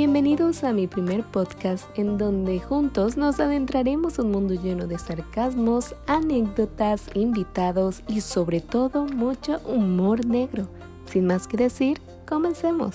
Bienvenidos a mi primer podcast en donde juntos nos adentraremos un mundo lleno de sarcasmos, anécdotas, invitados y sobre todo mucho humor negro. Sin más que decir, comencemos.